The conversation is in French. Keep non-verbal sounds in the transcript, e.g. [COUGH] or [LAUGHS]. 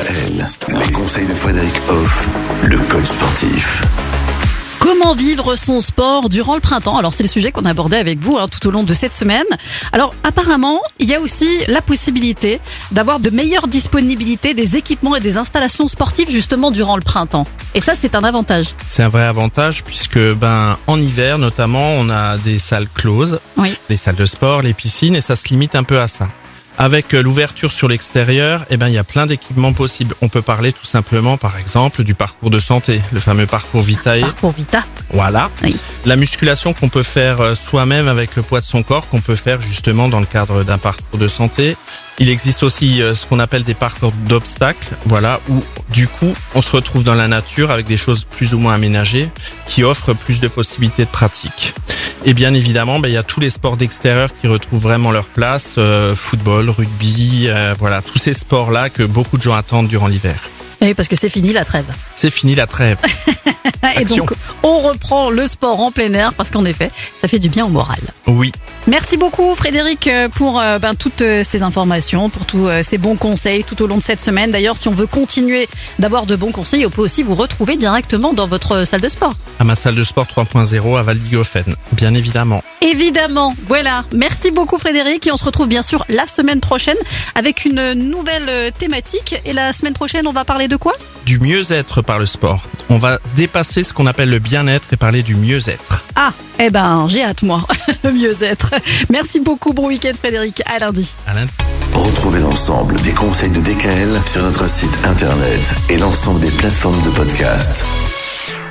KL, les conseils de Frédéric Hoff, le coach sportif. Comment vivre son sport durant le printemps? Alors c'est le sujet qu'on a abordé avec vous hein, tout au long de cette semaine. Alors apparemment, il y a aussi la possibilité d'avoir de meilleures disponibilités des équipements et des installations sportives justement durant le printemps. Et ça c'est un avantage. C'est un vrai avantage puisque ben en hiver notamment, on a des salles closes, Oui. les salles de sport, les piscines et ça se limite un peu à ça. Avec euh, l'ouverture sur l'extérieur, eh ben il y a plein d'équipements possibles. On peut parler tout simplement par exemple du parcours de santé, le fameux parcours Vitae. Parcours Vita. Voilà. Oui. La musculation qu'on peut faire euh, soi-même avec le poids de son corps, qu'on peut faire justement dans le cadre d'un parcours de santé. Il existe aussi euh, ce qu'on appelle des parcours d'obstacles, voilà, où du coup on se retrouve dans la nature avec des choses plus ou moins aménagées qui offrent plus de possibilités de pratique. Et bien évidemment, ben, il y a tous les sports d'extérieur qui retrouvent vraiment leur place, euh, football, rugby, euh, voilà, tous ces sports-là que beaucoup de gens attendent durant l'hiver. Oui, parce que c'est fini la trêve. C'est fini la trêve. [LAUGHS] [LAUGHS] Et Action. donc on reprend le sport en plein air parce qu'en effet, ça fait du bien au moral. Oui. Merci beaucoup Frédéric euh, pour euh, ben, toutes euh, ces informations, pour tous euh, ces bons conseils tout au long de cette semaine. D'ailleurs, si on veut continuer d'avoir de bons conseils, on peut aussi vous retrouver directement dans votre salle de sport. À ma salle de sport 3.0 à Valdigofen, bien évidemment. Évidemment, voilà. Merci beaucoup Frédéric et on se retrouve bien sûr la semaine prochaine avec une nouvelle thématique. Et la semaine prochaine, on va parler de quoi? Du mieux-être par le sport. On va dépasser ce qu'on appelle le bien-être et parler du mieux-être. Ah, eh ben j'ai hâte moi, [LAUGHS] le mieux-être. Merci beaucoup, bon week-end Frédéric, à lundi. À lundi. Retrouvez l'ensemble des conseils de DKL sur notre site internet et l'ensemble des plateformes de podcast.